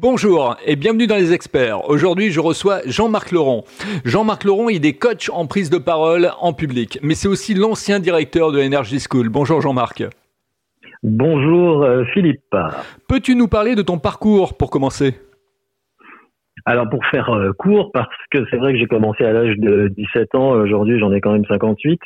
Bonjour et bienvenue dans les experts. Aujourd'hui, je reçois Jean-Marc Laurent. Jean-Marc Laurent, il est coach en prise de parole en public, mais c'est aussi l'ancien directeur de Energy School. Bonjour Jean-Marc. Bonjour euh, Philippe. Peux-tu nous parler de ton parcours pour commencer? Alors pour faire euh, court, parce que c'est vrai que j'ai commencé à l'âge de 17 ans, aujourd'hui j'en ai quand même 58.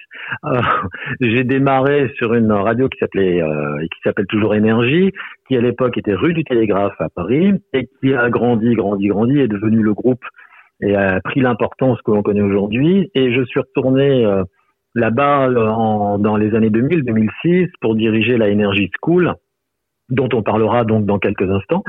Euh, j'ai démarré sur une radio qui s'appelait euh, qui s'appelle toujours Énergie, qui à l'époque était rue du Télégraphe à Paris et qui a grandi, grandi, grandi, est devenu le groupe et a pris l'importance que l'on connaît aujourd'hui. Et je suis retourné là-bas dans les années 2000-2006 pour diriger la Energy School dont on parlera donc dans quelques instants.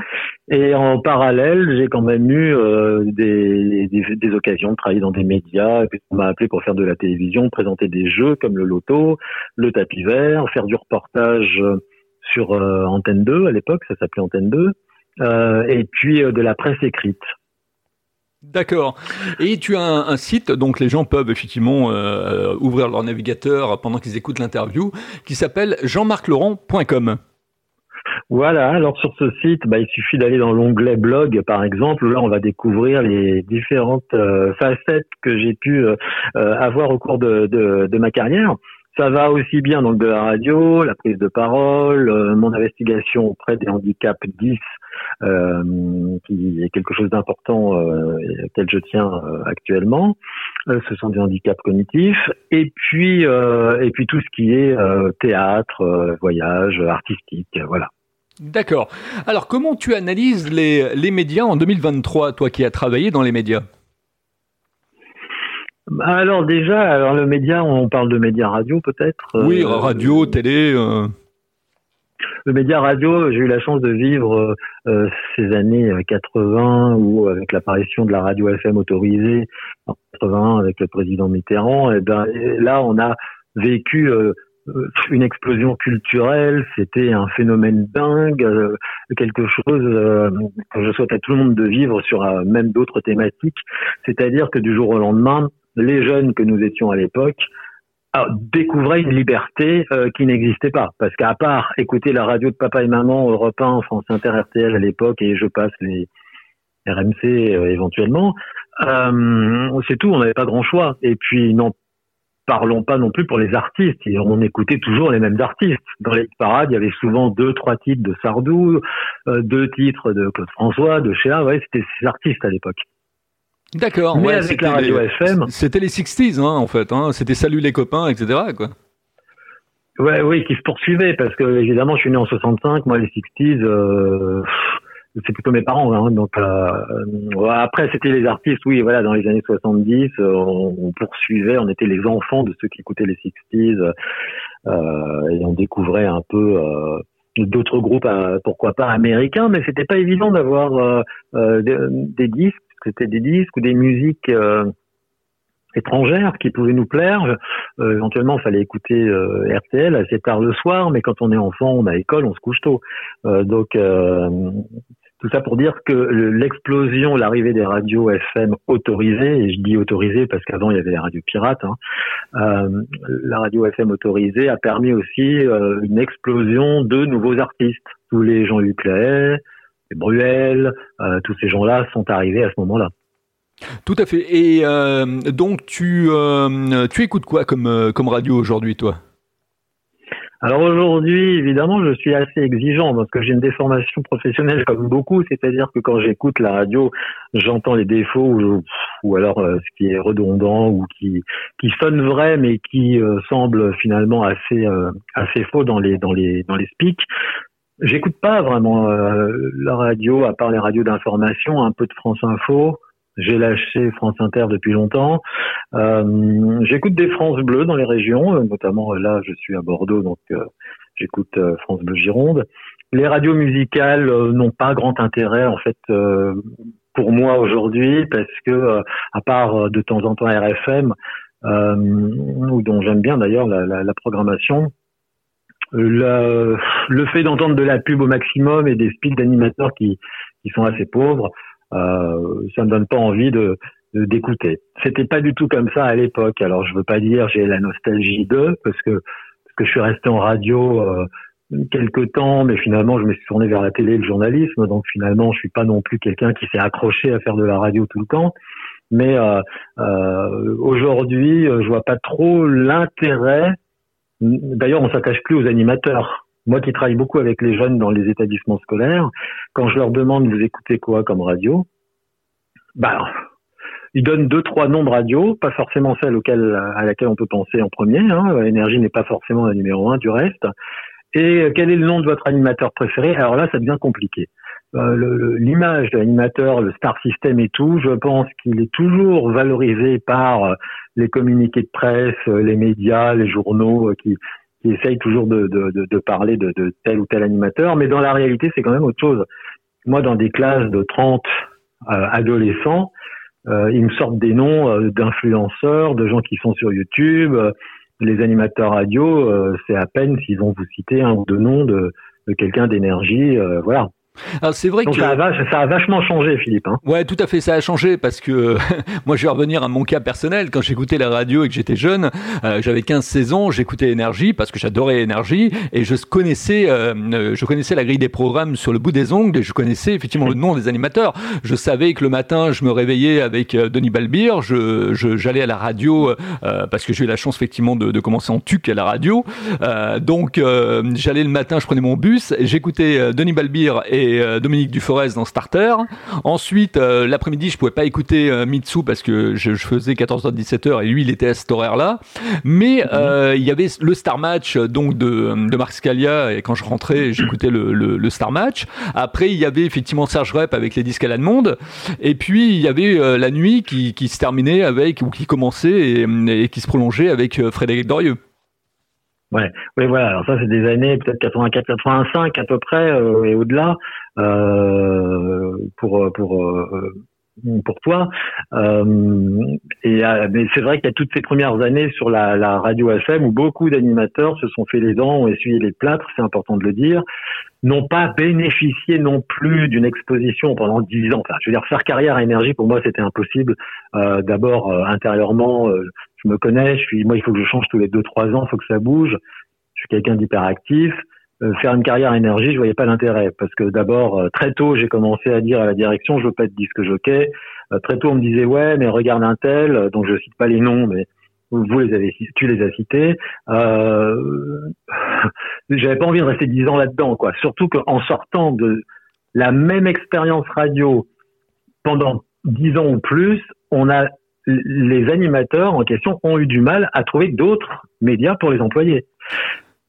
Et en parallèle, j'ai quand même eu euh, des, occasions de travailler dans des médias. On m'a appelé pour faire de la télévision, présenter des jeux comme le loto, le tapis vert, faire du reportage sur euh, Antenne 2 à l'époque, ça s'appelait Antenne 2, euh, et puis de la presse écrite. D'accord. Et tu as un, site, donc les gens peuvent effectivement ouvrir leur navigateur pendant qu'ils écoutent l'interview, qui s'appelle jeanmarclaurent.com. Voilà, alors sur ce site, bah, il suffit d'aller dans l'onglet blog par exemple, là on va découvrir les différentes euh, facettes que j'ai pu euh, euh, avoir au cours de, ma carrière. Ça va aussi bien donc de la radio, la prise de parole, mon investigation auprès des handicaps 10, qui est quelque chose d'important auquel je tiens actuellement. ce sont des handicaps cognitifs, et puis et puis tout ce qui est théâtre, voyage, artistique, voilà. D'accord. Alors, comment tu analyses les, les médias en 2023, toi qui as travaillé dans les médias? Alors déjà, alors le média, on parle de médias radio peut-être. Oui, euh, radio, télé. Euh. Le média radio, j'ai eu la chance de vivre euh, ces années 80 où avec l'apparition de la radio FM autorisée en 80 avec le président Mitterrand, et ben là on a vécu euh, une explosion culturelle, c'était un phénomène dingue, euh, quelque chose euh, que je souhaite à tout le monde de vivre sur même d'autres thématiques. C'est-à-dire que du jour au lendemain, les jeunes que nous étions à l'époque découvraient une liberté qui n'existait pas. Parce qu'à part écouter la radio de papa et maman, Europe 1, France Inter, RTL à l'époque, et je passe les RMC éventuellement, c'est tout, on n'avait pas grand choix. Et puis, non, parlons pas non plus pour les artistes. On écoutait toujours les mêmes artistes. Dans les parades, il y avait souvent deux, trois titres de Sardou, euh, deux titres de Claude François, de Chéa. Ouais, c'était ces artistes à l'époque. D'accord. Mais avec la radio FM. C'était les 60s, hein, en fait. Hein. C'était Salut les copains, etc. Quoi. Ouais, oui, qui se poursuivaient parce que évidemment, je suis né en 65. Moi, les 60s, euh, c'est plutôt mes parents. Hein, donc euh, après, c'était les artistes. Oui, voilà, dans les années 70, euh, on, poursuivait, on était les enfants de ceux qui écoutaient les 60s euh, et on découvrait un peu euh, d'autres groupes, pourquoi pas américains, mais c'était pas évident d'avoir des, des, disques. C'était des disques ou des musiques étrangères qui pouvaient nous plaire. Euh, éventuellement, il fallait écouter euh, RTL assez tard le soir, mais quand on est enfant, on a école, on se couche tôt. Euh, donc tout ça pour dire que l'explosion, l'arrivée des radios FM autorisées, et je dis autorisées parce qu'avant il y avait les radios pirates, hein, euh, la radio FM autorisée a permis aussi euh, une explosion de nouveaux artistes. Tous les Jean Huclet, les Bruel, euh, tous ces gens-là sont arrivés à ce moment-là. Tout à fait. Et donc tu écoutes quoi comme radio aujourd'hui, toi? Alors aujourd'hui, évidemment, je suis assez exigeant parce que j'ai une déformation professionnelle comme beaucoup, c'est-à-dire que quand j'écoute la radio, j'entends les défauts ou, alors euh, ce qui est redondant ou qui qui sonne vrai mais qui euh, semble finalement assez euh, assez faux dans les dans les dans les speaks. J'écoute pas vraiment la radio à part les radios d'information, un peu de France Info, j'ai lâché France Inter depuis longtemps. Euh, j'écoute des France Bleu dans les régions, euh, notamment euh, là, je suis à Bordeaux, donc j'écoute France Bleu Gironde. Les radios musicales n'ont pas grand intérêt en fait pour moi aujourd'hui parce que à part de temps en temps RFM, ou dont j'aime bien d'ailleurs la, programmation, le, fait d'entendre de la pub au maximum et des speaks d'animateurs qui, qui sont assez pauvres, euh, ça me donne pas envie de d'écouter. C'était pas du tout comme ça à l'époque. Alors je veux pas dire j'ai la nostalgie d'eux parce que parce que je suis resté en radio euh, quelques temps, mais finalement, je me suis tourné vers la télé et le journalisme. Donc finalement, je suis pas non plus quelqu'un qui s'est accroché à faire de la radio tout le temps. Mais euh, euh, aujourd'hui, je vois pas trop l'intérêt. D'ailleurs, on s'attache plus aux animateurs. Moi qui travaille beaucoup avec les jeunes dans les établissements scolaires, quand je leur demande vous écoutez quoi comme radio, bah ils donnent deux trois noms de radio, pas forcément celle auquel, à laquelle on peut penser en premier. Hein. N'est pas forcément la numéro un du reste. Et quel est le nom de votre animateur préféré? Alors là, ça devient compliqué. Euh, L'image de l'animateur, le star system et tout, je pense qu'il est toujours valorisé par euh, les communiqués de presse, euh, les médias, les journaux euh, qui, qui essayent toujours de, de, de, de parler de, de, tel ou tel animateur. Mais dans la réalité, c'est quand même autre chose. Moi, dans des classes de 30 adolescents, ils me sortent des noms d'influenceurs, de gens qui sont sur YouTube les animateurs radio, euh, c'est à peine s'ils vont vous citer un ou deux noms de, de quelqu'un d'énergie, euh, voilà. Alors c'est vrai que ça a, ça a, vachement changé, Philippe. Hein. Ouais, tout à fait, ça a changé parce que moi, je vais revenir à mon cas personnel. Quand j'écoutais la radio et que j'étais jeune, euh, j'avais 15 saisons, j'écoutais Énergie parce que j'adorais Énergie et je connaissais, euh, je connaissais la grille des programmes sur le bout des ongles et je connaissais effectivement le nom des animateurs. Je savais que le matin, je me réveillais avec euh, Denis Balbir, je, j'allais à la radio euh, parce que j'ai eu la chance effectivement de, de, commencer en tuc à la radio. donc j'allais le matin, je prenais mon bus, j'écoutais Denis Balbir et euh, Dominique Duforest dans Starter. Ensuite, euh, l'après-midi, je pouvais pas écouter euh, Mitsu parce que je, faisais 14h-17h et lui, il était à cet horaire-là. Mais mhm. il y avait le Star Match donc de, de Marc Scalia et quand je rentrais, j'écoutais le, le, Star Match. Après, il y avait effectivement Serge Rep avec les disques à la demande. Et puis, il y avait la nuit qui, qui, se terminait avec ou qui commençait et, et qui se prolongeait avec Frédéric Dorieux. Ouais, oui, voilà. Alors ça, c'est des années peut-être 84, 85 à peu près euh, et au-delà euh, pour pour euh, pour toi. Euh, et euh, mais c'est vrai qu'il y a toutes ces premières années sur la, la radio FM où beaucoup d'animateurs se sont fait les dents, ont essuyé les plâtres, c'est important de le dire, n'ont pas bénéficié non plus d'une exposition pendant dix ans. Enfin, je veux dire, faire carrière à énergie pour moi c'était impossible. Euh, D'abord intérieurement, je me connais, je suis, moi, il faut que je change tous les deux, trois ans, il faut que ça bouge. Je suis quelqu'un d'hyperactif. Euh, faire une carrière énergie, je voyais pas l'intérêt parce que d'abord, euh, très tôt, j'ai commencé à dire à la direction, je veux pas être disque jockey. Euh, très tôt, on me disait, ouais, mais regarde un tel, donc je cite pas les noms, mais vous les avez, tu les as cités. Euh, J'avais pas envie de rester dix ans là-dedans, quoi. Surtout qu'en sortant de la même expérience radio pendant dix ans ou plus, on a les animateurs en question ont eu du mal à trouver d'autres médias pour les employer.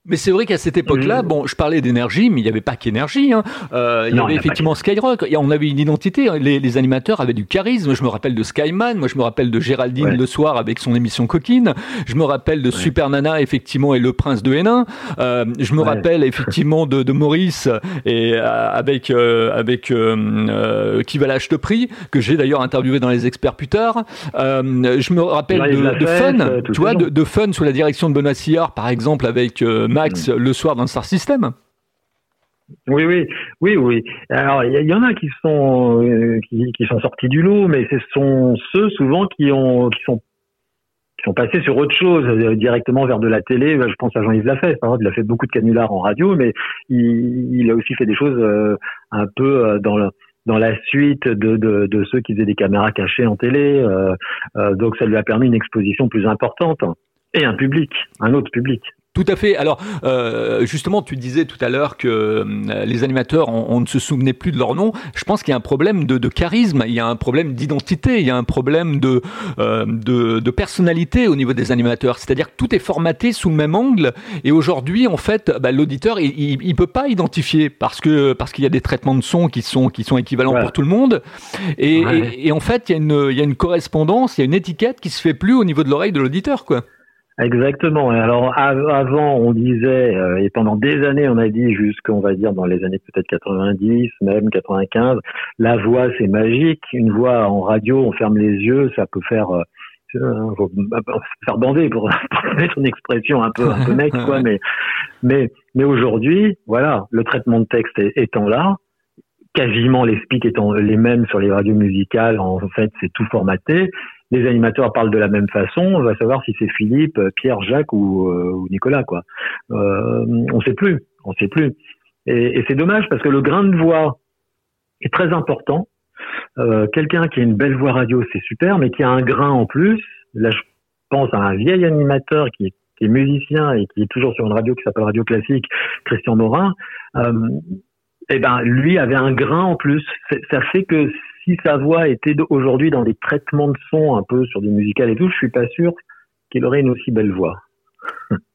Mais c'est vrai qu'à cette époque-là, bon, je parlais d'énergie, mais il n'y avait pas qu'énergie. Hein. Euh, il y avait effectivement Skyrock. Et on avait une identité. Hein. Les, les, animateurs avaient du charisme. Je me rappelle de Skyman. Moi, je me rappelle de Géraldine le soir avec son émission Coquine. Je me rappelle de Super Nana, effectivement, et le prince de Hénin. Euh, je me rappelle effectivement de, de Maurice et euh, avec euh, avec euh, qui va l'acheter prix que j'ai d'ailleurs interviewé dans les experts plus tard. je me rappelle de, de Fun, tu vois, de, de, Fun sous la direction de Benoît Sillard, par exemple, avec Max le soir dans Star System. Oui, oui, oui, oui. Alors, il y, en a qui sont euh, qui, sont sortis du lot, mais ce sont ceux souvent qui ont qui sont qui sont passés sur autre chose euh, directement vers de la télé. Je pense à Jean-Yves Lafay. il a fait beaucoup de canulars en radio, mais il, a aussi fait des choses euh, un peu dans le dans la suite de, de, de, ceux qui faisaient des caméras cachées en télé. donc ça lui a permis une exposition plus importante et un public, un autre public. Tout à fait. Alors, euh, justement, tu disais tout à l'heure que euh, les animateurs, on, ne se souvenait plus de leur nom. Je pense qu'il y a un problème de, de, charisme, il y a un problème d'identité, il y a un problème de, euh, de, de, personnalité au niveau des animateurs. C'est-à-dire que tout est formaté sous le même angle. Et aujourd'hui, en fait, bah, l'auditeur, il, il, peut pas identifier parce que parce qu'il y a des traitements de son qui sont qui sont équivalents pour tout le monde. Et, et, et, en fait, il y a une il y a une correspondance, il y a une étiquette qui se fait plus au niveau de l'oreille de l'auditeur, quoi. Exactement. Alors avant, on disait, euh, et pendant des années, on a dit jusqu'on va dire dans les années peut-être 90, même 95, la voix c'est magique. Une voix en radio, on ferme les yeux, ça peut faire euh, euh faire bander pour, mettre une expression un peu un peu mec quoi. Mais mais mais aujourd'hui, voilà, le traitement de texte étant là, quasiment les speaks étant les mêmes sur les radios musicales, en fait, c'est tout formaté les animateurs parlent de la même façon, on va savoir si c'est Philippe, Pierre, Jacques ou, euh, Nicolas, quoi. Euh, on sait plus. on sait plus. Et, et c'est dommage parce que le grain de voix est très important. Euh, Quelqu'un qui a une belle voix radio, c'est super, mais qui a un grain en plus. Là, je pense à un vieil animateur qui est, qui est musicien et qui est toujours sur une radio qui s'appelle Radio Classique, Christian Morin. Euh, eh ben, lui avait un grain en plus. Ça fait que si sa voix était aujourd'hui dans des traitements de son un peu sur des musicales et tout, je suis pas sûr qu'il aurait une aussi belle voix.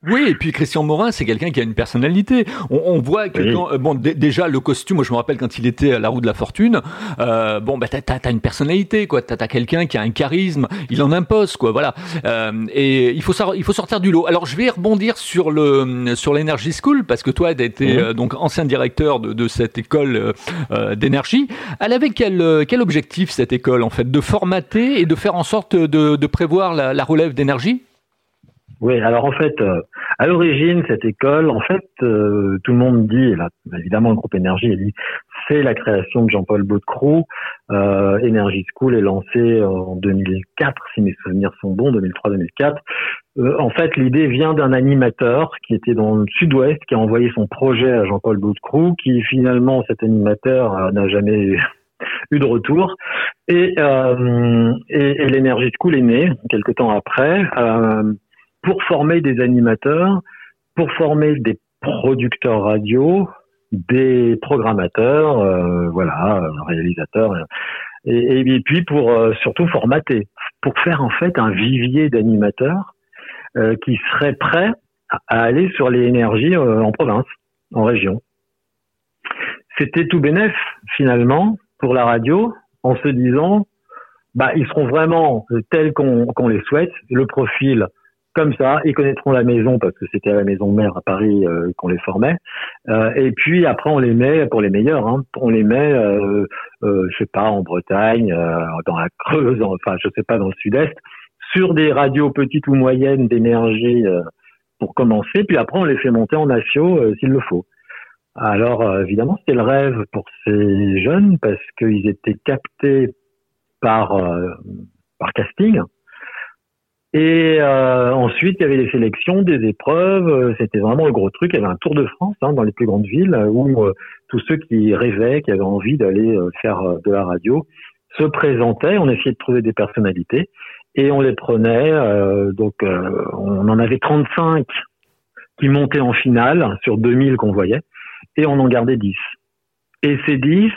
Oui, et puis Christian Morin, c'est quelqu'un qui a une personnalité. On, voit que euh, bon, déjà le costume, moi je me rappelle quand il était à la roue de la fortune. Euh, bon, bah t'as as, une personnalité, quoi. T'as as, quelqu'un qui a un charisme, il en impose, quoi. Voilà. Euh, et il faut il faut sortir du lot. Alors je vais rebondir sur le sur l'Energy School parce que toi, tu été euh, donc ancien directeur de, de cette école euh, d'énergie. Elle avait quel quel objectif cette école en fait, de formater et de faire en sorte de, de prévoir la, la relève d'énergie? Oui, alors en fait, euh, à l'origine, cette école, en fait, euh, tout le monde dit, là, évidemment, le groupe Énergie, c'est la création de Jean-Paul Baudecroux. Euh, Energy School est lancé en 2004, si mes souvenirs sont bons, 2003-2004. Euh, en fait, l'idée vient d'un animateur qui était dans le sud-ouest, qui a envoyé son projet à Jean-Paul Baudecroux, qui finalement, cet animateur n'a jamais eu de retour. Et, euh, et, et l'Energy School est né, quelques temps après. Euh, pour former des animateurs, pour former des producteurs radio, des programmateurs, euh, voilà, réalisateurs, et, puis pour euh, surtout formater, pour faire en fait un vivier d'animateurs euh, qui seraient prêts à aller sur les énergies en province, en région. C'était tout bénef finalement pour la radio, en se disant, bah ils seront vraiment tels qu'on les souhaite, le profil comme ça, ils connaîtront la maison parce que c'était la maison mère à Paris euh, qu'on les formait. Euh, et puis après, on les met pour les meilleurs. Hein, on les met, euh, euh, je sais pas, en Bretagne, euh, dans la Creuse, enfin, je sais pas, dans le Sud-Est, sur des radios petites ou moyennes d'énergie pour commencer. Puis après, on les fait monter en nation s'il le faut. Alors évidemment, c'était le rêve pour ces jeunes parce qu'ils étaient captés par par casting. Et euh, ensuite, il y avait les sélections, des épreuves. Euh, c'était vraiment le gros truc. Il y avait un Tour de France hein, dans les plus grandes villes où euh, tous ceux qui rêvaient, qui avaient envie d'aller faire de la radio, se présentaient. On essayait de trouver des personnalités et on les prenait. donc, on en avait 35 qui montaient en finale sur 2000 qu'on voyait et on en gardait 10. Et ces 10,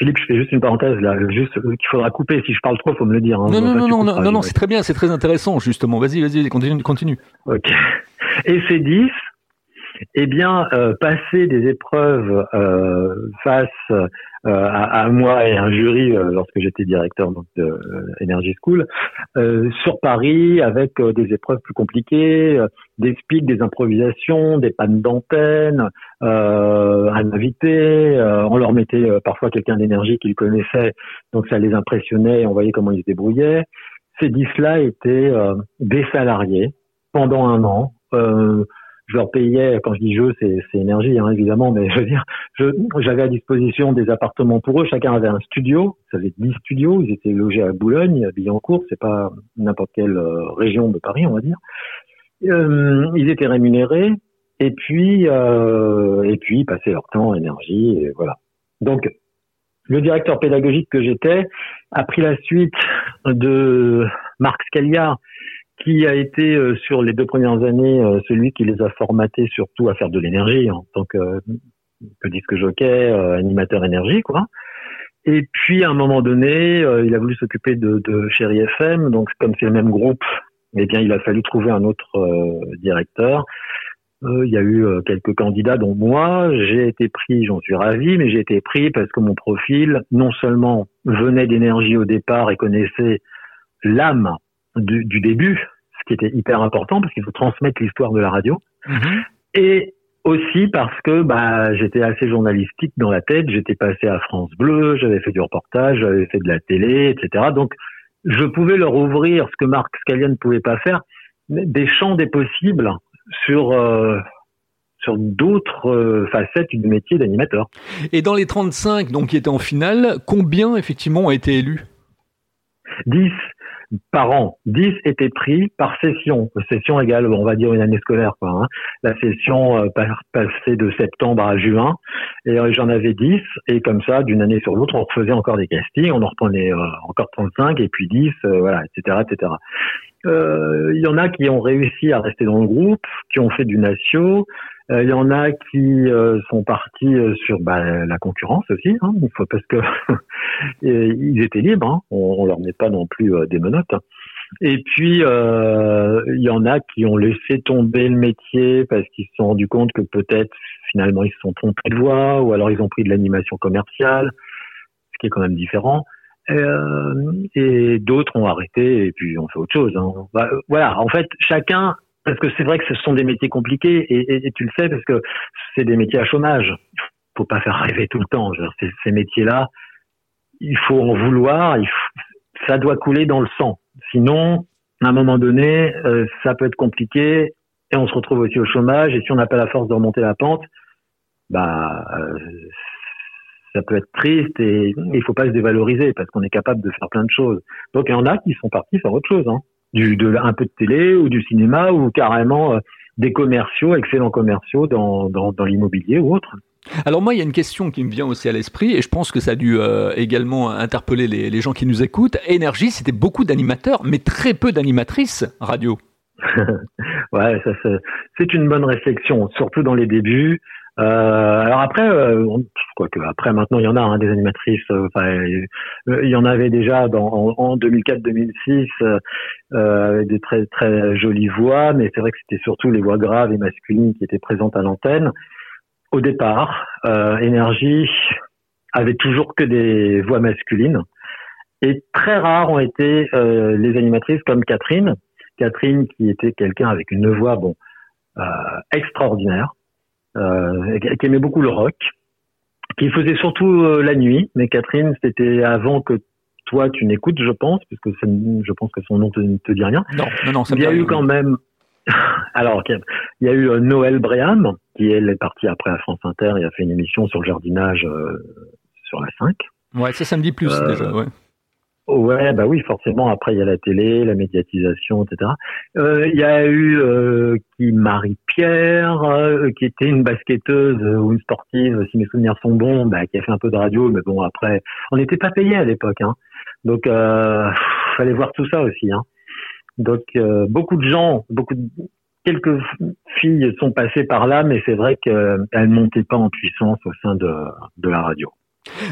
Philippe, je fais juste une parenthèse là, juste qu'il faudra couper. Si je parle trop, faut me le dire. Hein. non, non, non, non, non, non, c'est très bien, c'est très intéressant justement. Vas-y, vas-y, continue, continue. Ok. Et ces 10, eh bien, euh, passer des épreuves euh, face euh, à, à, moi et un jury euh, lorsque j'étais directeur donc, de Energy School sur Paris avec des épreuves plus compliquées, des speaks, des improvisations, des pannes d'antenne, un invité, on leur mettait parfois quelqu'un d'énergie qu'ils connaissaient, donc ça les impressionnait, on voyait comment ils se débrouillaient. Ces dix-là étaient des salariés pendant un an. Euh, je leur payais, quand je dis je, c'est, énergie, hein, évidemment, mais je veux dire, j'avais à disposition des appartements pour eux. Chacun avait un studio. Ça faisait 10 studios. Ils étaient logés à Boulogne, à Billancourt. C'est pas n'importe quelle euh, région de Paris, on va dire. Euh, ils étaient rémunérés. Et puis, euh, et puis, ils passaient leur temps, énergie, et voilà. Donc, le directeur pédagogique que j'étais a pris la suite de Marc Scalia, qui a été euh, sur les deux premières années euh, celui qui les a formatés surtout à faire de l'énergie en tant que, que disque jockey, euh, animateur énergie, quoi. Et puis à un moment donné, il a voulu s'occuper de, de Chéri FM, donc comme c'est le même groupe, eh bien il a fallu trouver un autre directeur. il y a eu quelques candidats, dont moi. J'ai été pris, j'en suis ravi, mais j'ai été pris parce que mon profil, non seulement venait d'énergie au départ et connaissait l'âme du, du, début, ce qui était hyper important parce qu'il faut transmettre l'histoire de la radio. Mhm. Et aussi parce que bah, j'étais assez journalistique dans la tête, j'étais passé à France Bleu, j'avais fait du reportage, j'avais fait de la télé, etc. Donc je pouvais leur ouvrir ce que Marc Scalia ne pouvait pas faire, des champs des possibles sur euh, sur d'autres euh, facettes du métier d'animateur. Et dans les 35 donc qui étaient en finale, combien effectivement ont été élus? 10. Par an. 10 étaient pris par session. Session égale, on va dire, une année scolaire. Quoi, hein. La session euh, passait de septembre à juin. Et euh, j'en avais 10. Et comme ça, d'une année sur l'autre, on refaisait encore des castings. On en reprenait euh, encore 35 et puis 10, voilà, etc., etc. Il y en a qui ont réussi à rester dans le groupe, qui ont fait du natio. Il y en a qui sont partis sur bah, la concurrence aussi, hein, parce que ils étaient libres. Hein, on, on leur met pas non plus des menottes. Hein. Et puis, euh, il y en a qui ont laissé tomber le métier parce qu'ils se sont rendus compte que peut-être finalement ils se sont trompés de voie ou alors ils ont pris de l'animation commerciale, ce qui est quand même différent. Euh, et d'autres ont arrêté et puis on fait autre chose. Hein. Bah, voilà, en fait, chacun, parce que c'est vrai que ce sont des métiers compliqués et, tu le sais parce que c'est des métiers à chômage. Faut pas faire rêver tout le temps. Ces, métiers-là, il faut en vouloir, il ça doit couler dans le sang. Sinon, à un moment donné, euh, ça peut être compliqué et on se retrouve aussi au chômage. Et si on n'a pas la force de remonter la pente, bah, euh, ça peut être triste et il faut pas se dévaloriser parce qu'on est capable de faire plein de choses. Donc il y en a qui sont partis faire autre chose, hein. du, de, un peu de télé ou du cinéma ou carrément euh, des commerciaux, excellents commerciaux dans, dans, dans l'immobilier ou autre. Alors moi, il y a une question qui me vient aussi à l'esprit, et je pense que ça a dû euh, également interpeller les, gens qui nous écoutent. Énergie, c'était beaucoup d'animateurs, mais très peu d'animatrices radio. ouais, ça, c'est une bonne réflexion, surtout dans les débuts. Euh, alors après, euh, que après maintenant il y en a hein, des animatrices. Euh, il y en avait déjà dans, en, 2004-2006 euh, des très très jolies voix, mais c'est vrai que c'était surtout les voix graves et masculines qui étaient présentes à l'antenne au départ, euh, Énergie avait toujours que des voix masculines. Et très rares ont été euh, les animatrices comme Catherine. Catherine qui était quelqu'un avec une voix bon euh, extraordinaire, euh, qui aimait beaucoup le rock, qui faisait surtout euh, la nuit. Mais Catherine, c'était avant que toi tu n'écoutes, je pense, puisque je pense que son nom te, te dit rien. Non, non, non. Ça Il y a eu quand même alors, il y a eu euh, Noël Bréham, qui elle est partie après à France Inter et a fait une émission sur le jardinage euh, sur la 5. Ouais, me dit plus euh, déjà, ouais. Ouais, bah oui, forcément. Après, il y a la télé, la médiatisation, etc. Il y a eu qui Marie-Pierre, qui était une basketteuse ou une sportive, si mes souvenirs sont bons, bah, qui a fait un peu de radio, mais bon, après, on n'était pas payé à l'époque, hein. Donc, euh, fallait voir tout ça aussi, hein. Donc euh, beaucoup de gens, beaucoup de, quelques filles sont passées par là, mais c'est vrai qu'elles montaient pas en puissance au sein de, de la radio.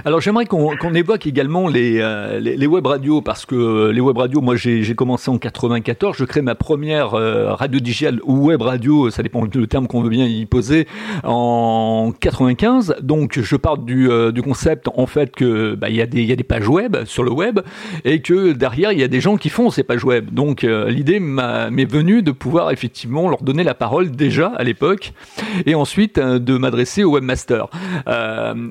Alors j'aimerais qu'on évoque également les, euh, les, web radios parce que euh, les web radios, moi j'ai commencé en 94, je crée ma première euh, radio digitale ou web radio, ça dépend du terme qu'on veut bien y poser, en 95. Donc je parle du, du concept en fait que bah, il y, a des, y a des pages web sur le web et que derrière il y a des gens qui font ces pages web. Donc l'idée m'est venue de pouvoir effectivement leur donner la parole déjà à l'époque et ensuite de m'adresser au webmaster.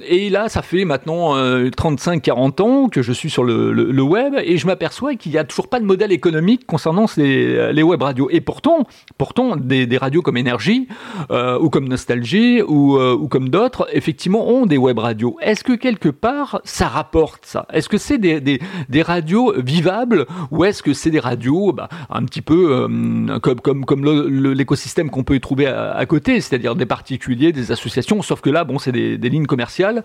et là ça fait maintenant 35-40 euh, ans que je suis sur le, web et je m'aperçois qu'il n'y a toujours pas de modèle économique concernant les, les web radios. Et pourtant, pourtant des, des radios comme Énergie euh, ou comme Nostalgie ou, euh, ou comme d'autres, effectivement, ont des web radios. Est-ce que quelque part, ça rapporte ça? Est-ce que c'est des, des, des, radios vivables ou est-ce que c'est des radios bah, un petit peu comme, comme, comme l'écosystème qu'on peut y trouver à, à côté, c'est-à-dire des particuliers, des associations, sauf que là, bon, c'est des, des lignes commerciales.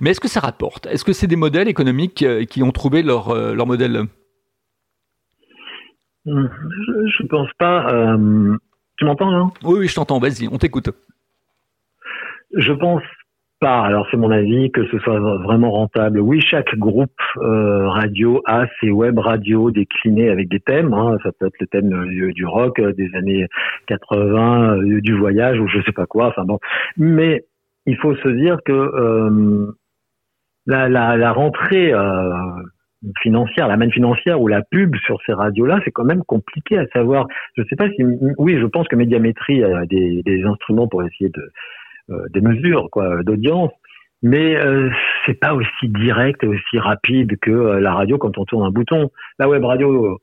Mais est-ce que ça rapporte? Est-ce que c'est des modèles économiques euh, qui ont trouvé leur, euh, leur modèle? Je ne pense pas. Euh, tu m'entends là Oui, oui, je t'entends. Vas-y, on t'écoute. Je pense pas. Alors c'est mon avis que ce soit vraiment rentable. Oui, chaque groupe radio a ses web radios déclinés avec des thèmes. Hein. Ça peut être le thème du, rock des années 80, du voyage ou je sais pas quoi. Enfin bon. Mais il faut se dire que la, la, la rentrée euh, financière, la manne financière ou la pub sur ces radios-là, c'est quand même compliqué à savoir. Je sais pas si, oui, je pense que Médiamétrie a des, des instruments pour essayer de euh, des mesures quoi d'audience, mais euh, c'est pas aussi direct et aussi rapide que euh, la radio quand on tourne un bouton. La web radio,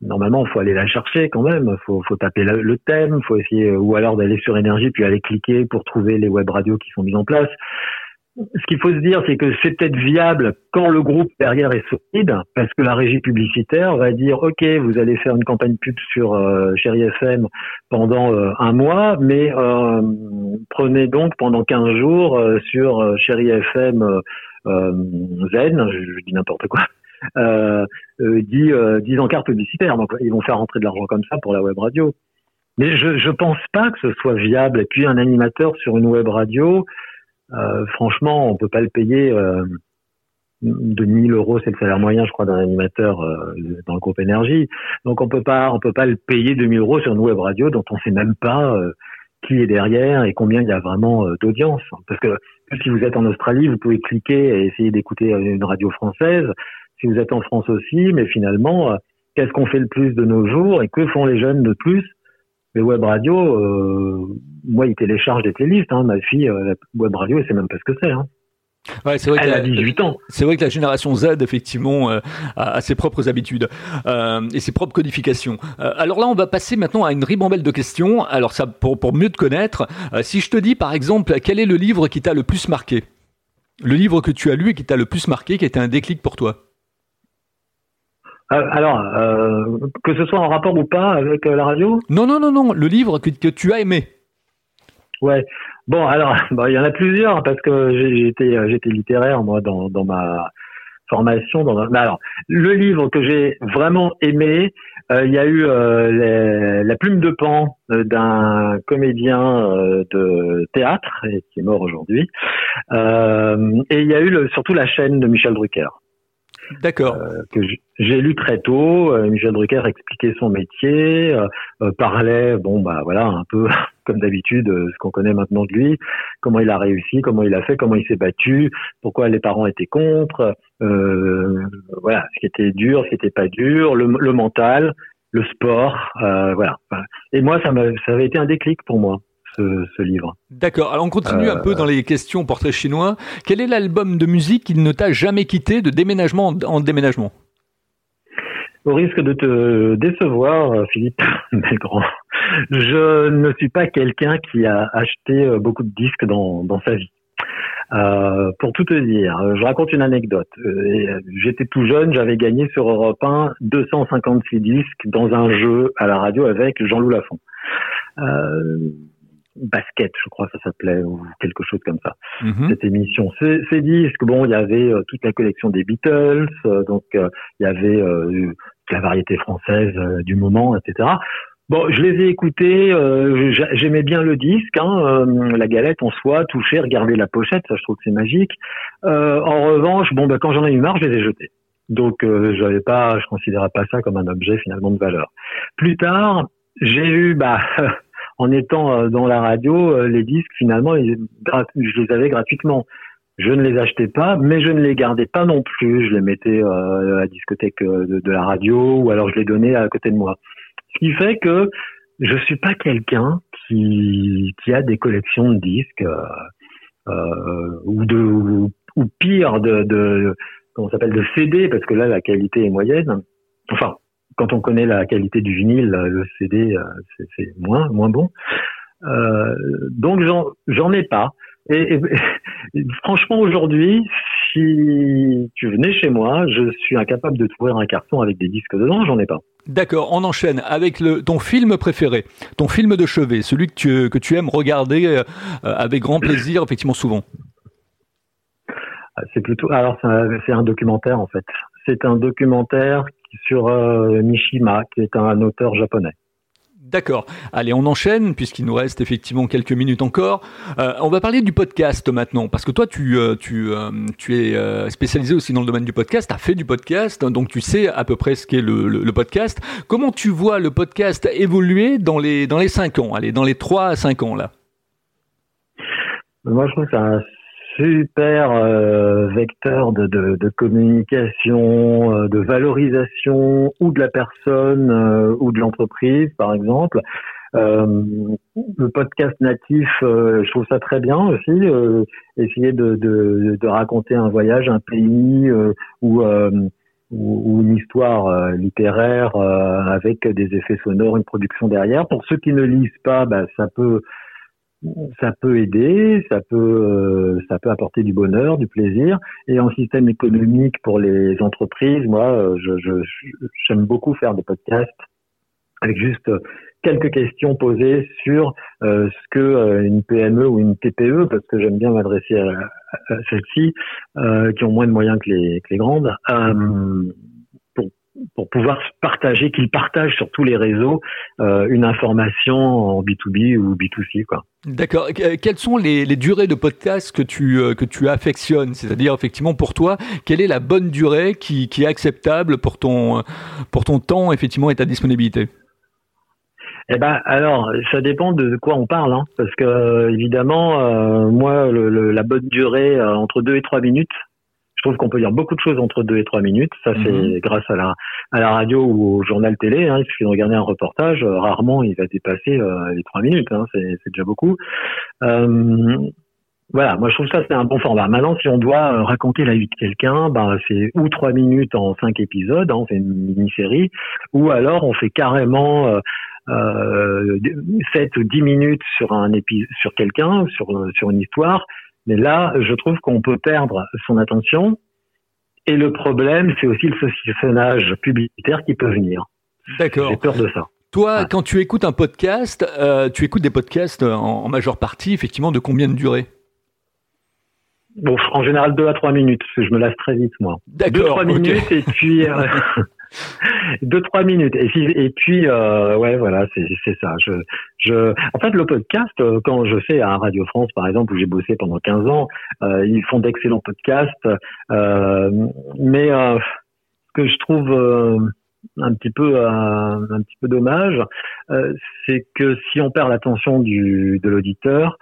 normalement, faut aller la chercher quand même. Faut, faut taper le, thème, faut essayer, ou alors d'aller sur énergie puis aller cliquer pour trouver les web radios qui sont mises en place ce qu'il faut se dire, c'est que c'est peut-être viable quand le groupe derrière est solide, parce que la régie publicitaire va dire, OK, vous allez faire une campagne pub sur euh, Chéri FM pendant euh, un mois, mais euh, prenez donc pendant 15 jours euh, sur Chéri FM Zen, je, dis n'importe quoi, euh, 10, 10 encarts publicitaires. Donc ils vont faire rentrer de l'argent comme ça pour la web radio. Mais je ne pense pas que ce soit viable. Et puis un animateur sur une web radio, euh, franchement, on peut pas le payer. Euh, de 1000 euros, c'est le salaire moyen, je crois, d'un animateur euh, dans le groupe énergie. Donc on peut pas, on peut pas le payer 2000 euros sur une web radio dont on sait même pas qui est derrière et combien il y a vraiment d'audience. Parce que si vous êtes en Australie, vous pouvez cliquer et essayer d'écouter une radio française. Si vous êtes en France aussi, mais finalement, qu'est-ce qu'on fait le plus de nos jours et que font les jeunes de plus les web radios, euh, moi, ils téléchargent des playlists. Hein. Ma fille, euh, la web radio, elle sait même pas ce que c'est. Hein. Ouais, c'est vrai Elle a 18 ans. C'est vrai que la génération Z, effectivement, euh, a, ses propres habitudes euh, et ses propres codifications. Euh, alors là, on va passer maintenant à une ribambelle de questions. Alors ça, pour, pour mieux te connaître, si je te dis, par exemple, quel est le livre qui t'a le plus marqué? Le livre que tu as lu et qui t'a le plus marqué, qui a été un déclic pour toi? Alors, euh, que ce soit en rapport ou pas avec euh, la radio? Non, non, non, non, le livre que, que tu as aimé. Ouais. Bon, alors, il y en a plusieurs parce que j'étais j'étais littéraire moi dans, dans ma formation. Dans alors, le livre que j'ai vraiment aimé, il y a eu La plume de pan d'un comédien de théâtre qui est mort aujourd'hui, et il y a eu le, surtout la chaîne de Michel Drucker. D'accord. Euh, que j'ai lu très tôt. Euh, Michel Drucker expliquait son métier, euh, parlait, bon bah voilà, un peu comme d'habitude, ce qu'on connaît maintenant de lui, comment il a réussi, comment il a fait, comment il s'est battu, pourquoi les parents étaient contre, voilà, ce qui était dur, ce qui n'était pas dur, le, le, mental, le sport, voilà. Et moi, ça, ça avait été un déclic pour moi ce, livre. D'accord. Alors on continue un peu dans les questions portrait chinois. Quel est l'album de musique qui ne t'a jamais quitté de déménagement en déménagement? Au risque de te décevoir, Philippe Belgrand, je ne suis pas quelqu'un qui a acheté euh, beaucoup de disques dans, dans sa vie. Euh, pour tout te dire, je raconte une anecdote. Euh, j'étais tout jeune, j'avais gagné sur Europe 1 256 disques dans un jeu à la radio avec Jean-Loup Lafont. Euh, basket, je crois que ça s'appelait, ou quelque chose comme ça. Mhm. Cette émission, ces, disques, bon, il y avait euh, toute la collection des Beatles, euh, donc euh, il y avait la variété française du moment, etc. Bon, je les ai écoutés, j'aimais bien le disque, hein, la galette en soi, toucher, regarder la pochette, ça je trouve que c'est magique. en revanche, bon, bah, quand j'en ai eu marre, je les ai jetés. Donc, j'avais pas, je considérais pas ça comme un objet finalement de valeur. Plus j'ai eu, bah, en étant euh, dans la radio, euh, les disques, finalement, je les avais gratuitement. Je ne les achetais pas, mais je ne les gardais pas non plus. Je les mettais euh, à la discothèque de, la radio ou alors je les donnais à côté de moi. Ce qui fait que je suis pas quelqu'un qui, qui a des collections de disques ou de ou, pire de, de comment s'appelle de CD parce que là la qualité est moyenne. Enfin, quand on connaît la qualité du vinyle, le CD, euh, c'est moins, moins bon. Euh, donc j'en ai pas. Et, franchement, aujourd'hui, si tu venais chez moi, je suis incapable de trouver un carton avec des disques dedans, j'en ai pas. D'accord, on enchaîne avec le, ton film préféré, ton film de chevet, celui que tu, que tu aimes regarder euh, avec grand plaisir, effectivement, souvent. Ah, c'est plutôt, alors c'est un documentaire en fait. C'est un documentaire sur euh, Mishima, qui est un auteur japonais. D'accord. Allez, on enchaîne puisqu'il nous reste effectivement quelques minutes encore. Euh, on va parler du podcast maintenant parce que toi, tu, euh, tu, tu es spécialisé aussi dans le domaine du podcast. Tu as fait du podcast, donc tu sais à peu près ce qu'est le, le, podcast. Comment tu vois le podcast évoluer dans les, dans les 5 ans Allez, dans les 3 à 5 ans là? Moi, je trouve que ça super euh, vecteur de, de, de communication, euh, de valorisation ou de la personne euh, ou de l'entreprise, par exemple. le podcast natif, je trouve ça très bien aussi. essayer de, de, de, raconter un voyage, un pays ou, ou, une histoire littéraire avec des effets sonores, une production derrière. Pour ceux qui ne lisent pas, bah, ça peut ça peut aider, ça peut, euh, ça peut apporter du bonheur, du plaisir. Et en système économique pour les entreprises, moi, je, j'aime beaucoup faire des podcasts avec juste quelques questions posées sur euh, ce que euh, une PME ou une TPE, parce que j'aime bien m'adresser à, à celles-ci, euh, qui ont moins de moyens que les, que les grandes, pour pouvoir partager, qu'ils partagent sur tous les réseaux une information en B2B ou B2C. Quoi. D'accord. Quelles sont les, les, durées de podcast que tu, que tu affectionnes? C'est-à-dire, effectivement, pour toi, quelle est la bonne durée qui, qui est acceptable pour ton, pour ton temps, effectivement, et ta disponibilité? Eh ben, alors, ça dépend de quoi on parle, hein, parce que évidemment, euh, moi, le, la bonne durée euh, entre deux et trois minutes, je trouve qu'on peut dire beaucoup de choses entre deux et trois minutes. Ça, c'est mhm. grâce à la à la radio ou au journal télé. Hein, il suffit de regarder un reportage. Euh, rarement, il va dépasser les trois minutes. Hein, c'est déjà beaucoup. voilà, moi je trouve ça c'est un bon format. Maintenant, si on doit raconter la vie de quelqu'un, ben c'est ou trois minutes en cinq épisodes, hein, on fait une mini-série, ou alors on fait carrément euh, 7 ou 10 minutes sur un épisode, sur quelqu'un, sur, sur une histoire. Mais là, je trouve qu'on peut perdre son attention. Et le problème, c'est aussi le saucissonnage publicitaire qui peut venir. D'accord. J'ai peur de ça. Toi, quand tu écoutes un podcast, euh, tu écoutes des podcasts en, majeure partie, effectivement, de combien de durée Bon, en général, 2 à 3 minutes, parce que je me lasse très vite, moi. D'accord. 2 3 minutes, et puis... Euh, deux trois minutes et puis euh, ouais voilà c'est ça je je en fait le podcast euh, quand je fais à Radio France par exemple où j'ai bossé pendant 15 ans euh, ils font d'excellents podcasts euh, mais euh, ce que je trouve euh, un petit peu un petit peu dommage c'est que si on perd l'attention du de l'auditeur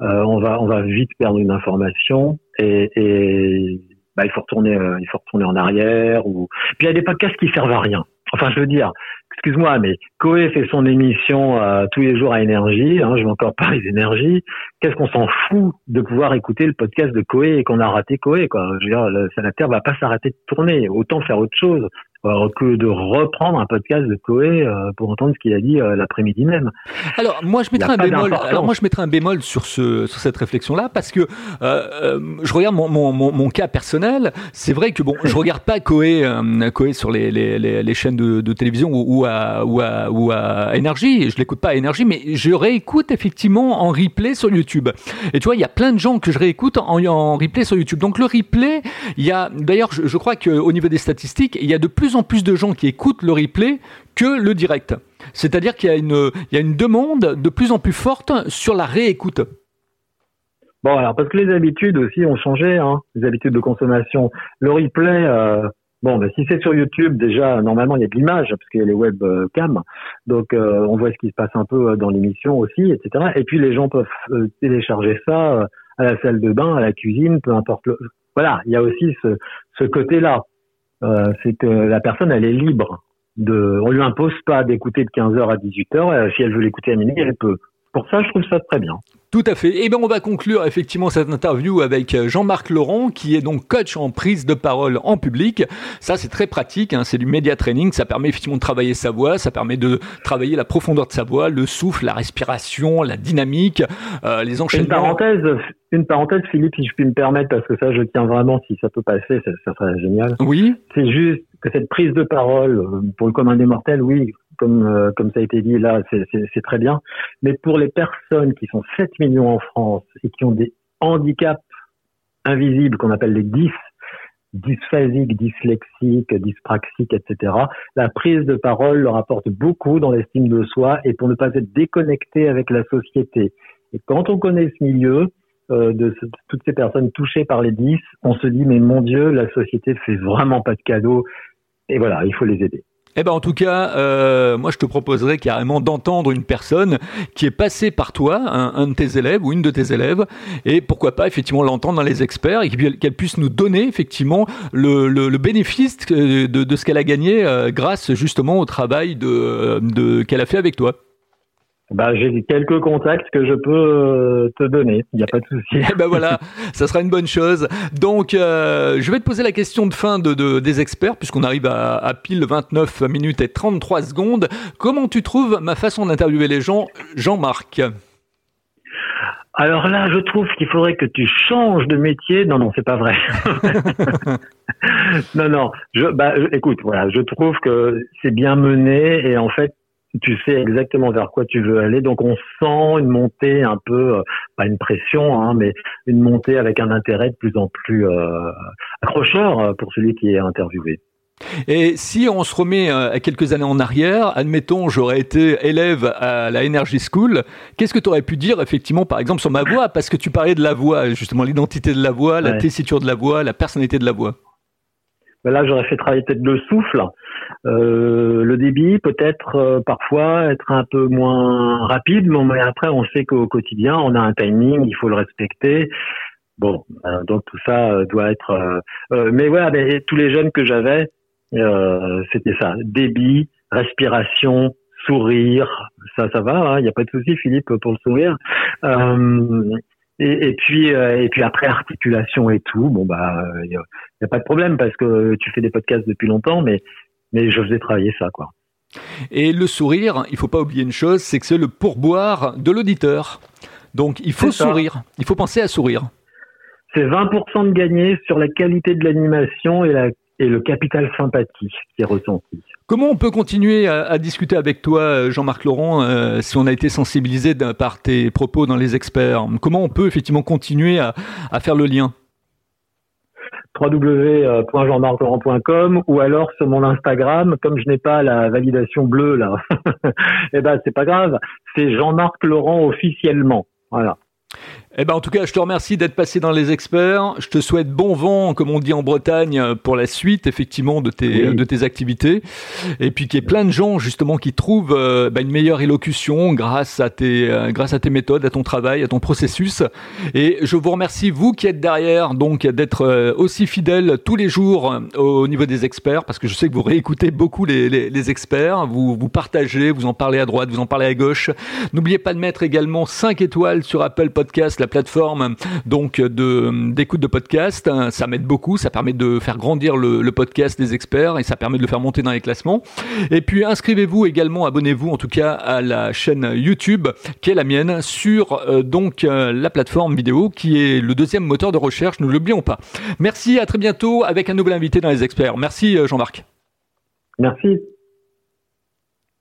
on va on va vite perdre une information et, et bah, il faut retourner, euh, il faut retourner en arrière. Ou puis il y a des podcasts qui servent à rien. Enfin, je veux dire, excuse-moi, mais Coé fait son émission euh, tous les jours à Énergie. Hein, je vais encore parler d'énergie. Qu'est-ce qu'on s'en fout de pouvoir écouter le podcast de Coé et qu'on a raté Coé quoi? Je veux dire, la Terre va pas s'arrêter de tourner. Autant faire autre chose que de reprendre un podcast de Coé euh, pour entendre ce qu'il a dit euh, l'après-midi même. Alors moi je mettrais un bémol. Alors moi je mettrais un bémol sur ce sur cette réflexion là parce que euh, je regarde mon, mon, mon, cas personnel. C'est vrai que bon je regarde pas Coé Coé sur les, les, les, chaînes de, de télévision ou, ou, à ou à ou à énergie. Je l'écoute pas à énergie mais je réécoute effectivement en replay sur YouTube. Et tu vois il y a plein de gens que je réécoute en, en replay sur YouTube. Donc le replay il y a d'ailleurs je, je crois qu'au niveau des statistiques il y a de plus en plus de gens qui écoutent le replay que le direct. C'est-à-dire qu'il y, a une, demande de plus en plus forte sur la réécoute. Bon, alors parce que les habitudes aussi ont changé, hein, les habitudes de consommation. Le replay, euh, bon, ben, si c'est sur YouTube, déjà, normalement, il y a de l'image, parce qu'il y a les webcams. Donc, euh, on voit ce qui se passe un peu dans l'émission aussi, etc. Et puis, les gens peuvent euh, télécharger ça à la salle de bain, à la cuisine, peu importe. Voilà, il y a aussi ce côté-là. Euh, c'est que la personne, elle est libre. De, on lui impose pas d'écouter de 15h à 18h. Euh, si elle veut l'écouter à minuit, elle peut. Pour ça, je trouve ça très bien. Tout à fait. Et eh bien, on va conclure effectivement cette interview avec euh, Jean-Marc Laurent, qui est donc coach en prise de parole en public. Ça, c'est très pratique. Hein. C'est du média training. Ça permet effectivement de travailler sa voix. Ça permet de travailler la profondeur de sa voix, le souffle, la respiration, la dynamique, euh, les enchaînements. Une parenthèse, une parenthèse, Philippe, si je puis me permettre, parce que ça, je tiens vraiment, si ça peut passer, ça, ça serait génial. Oui. C'est juste que cette prise de parole, euh, pour le commun des mortels, oui, comme, euh, comme ça a été dit là, c'est très bien. Mais pour les personnes qui sont 7 millions en France et qui ont des handicaps invisibles qu'on appelle les DIS, dysphasiques, dyslexiques, dyspraxiques, etc., la prise de parole leur apporte beaucoup dans l'estime de soi et pour ne pas être déconnecté avec la société. Et quand on connaît ce milieu, euh, de toutes ces personnes touchées par les 10, on se dit mais mon Dieu, la société fait vraiment pas de cadeaux et voilà, il faut les aider. Eh ben en tout cas, euh, moi je te proposerais carrément d'entendre une personne qui est passée par toi, un, de tes élèves ou une de tes élèves, et pourquoi pas effectivement l'entendre dans les experts et qu'elle puisse nous donner effectivement le, bénéfice de, ce qu'elle a gagné euh, grâce justement au travail de qu'elle a fait avec toi. Bah, j'ai quelques contacts que je peux euh, te donner. Il n'y a pas de souci. Eh ben voilà, ça sera une bonne chose. Donc, euh, je vais te poser la question de fin de, des experts, puisqu'on arrive à, à, pile 29 minutes et 33 secondes. Comment tu trouves ma façon d'interviewer les gens, Jean-Marc? Alors là, je trouve qu'il faudrait que tu changes de métier. Non, non, c'est pas vrai. non, non. Je, bah, écoute, voilà, je trouve que c'est bien mené et en fait, tu sais exactement vers quoi tu veux aller. Donc on sent une montée un peu, euh, pas une pression, hein, mais une montée avec un intérêt de plus en plus euh, accrocheur euh, pour celui qui est interviewé. Et si on se remet à quelques années en arrière, admettons, j'aurais été élève à la Energy School, qu'est-ce que tu aurais pu dire effectivement, par exemple, sur ma voix? Parce que tu parlais de la voix, justement, l'identité de la voix, la tessiture de la voix, la personnalité de la voix. Là, j'aurais fait travailler peut-être le souffle, euh, le débit, peut-être euh, parfois être un peu moins rapide, mais après, on sait qu'au quotidien, on a un timing, il faut le respecter. Bon, euh, donc tout ça doit être. mais voilà, tous les jeunes que j'avais, c'était ça débit, respiration, sourire, ça, ça va. Il hein, n'y a pas de souci, Philippe, pour le sourire. Et, et, puis et puis après articulation et tout bon bah il n'y a, pas de problème parce que tu fais des podcasts depuis longtemps mais mais je faisais travailler ça, quoi. Et le sourire, il faut pas oublier une chose, c'est que c'est le pourboire de l'auditeur. Donc il faut sourire, il faut penser à sourire. C'est 20% de gagné sur la qualité de l'animation et, la, et le capital sympathie qui est ressenti. Comment on peut continuer à, discuter avec toi, Jean-Marc Laurent, euh, si on a été sensibilisé par tes propos dans les experts? Comment on peut effectivement continuer à, à faire le lien? www.jeanmarclaurent.com ou alors sur mon Instagram, comme je n'ai pas la validation bleue là, eh ben c'est pas grave, c'est Jean-Marc Laurent officiellement. Voilà. Eh ben, en tout cas, je te remercie d'être passé dans les experts. Je te souhaite bon vent, comme on dit en Bretagne, pour la suite, effectivement, de tes, de tes activités. Et puis qu'il y ait plein de gens, justement, qui trouvent euh, bah, une meilleure élocution grâce à, tes, euh, grâce à tes méthodes, à ton travail, à ton processus. Et je vous remercie, vous qui êtes derrière, donc, d'être euh, aussi fidèle tous les jours au niveau des experts, parce que je sais que vous réécoutez beaucoup les, les, les experts. Vous, vous partagez, vous en parlez à droite, vous en parlez à gauche. N'oubliez pas de mettre également 5 étoiles sur Apple Podcast la plateforme donc d'écoute de podcast. Ça m'aide beaucoup, ça permet de faire grandir le, podcast des experts et ça permet de le faire monter dans les classements. Et puis inscrivez-vous également, abonnez-vous en tout cas à la chaîne YouTube qui est la mienne sur euh, donc euh, la plateforme vidéo qui est le deuxième moteur de recherche, ne l'oublions pas. Merci, à très bientôt avec un nouvel invité dans les experts. Merci euh, Jean-Marc. Merci.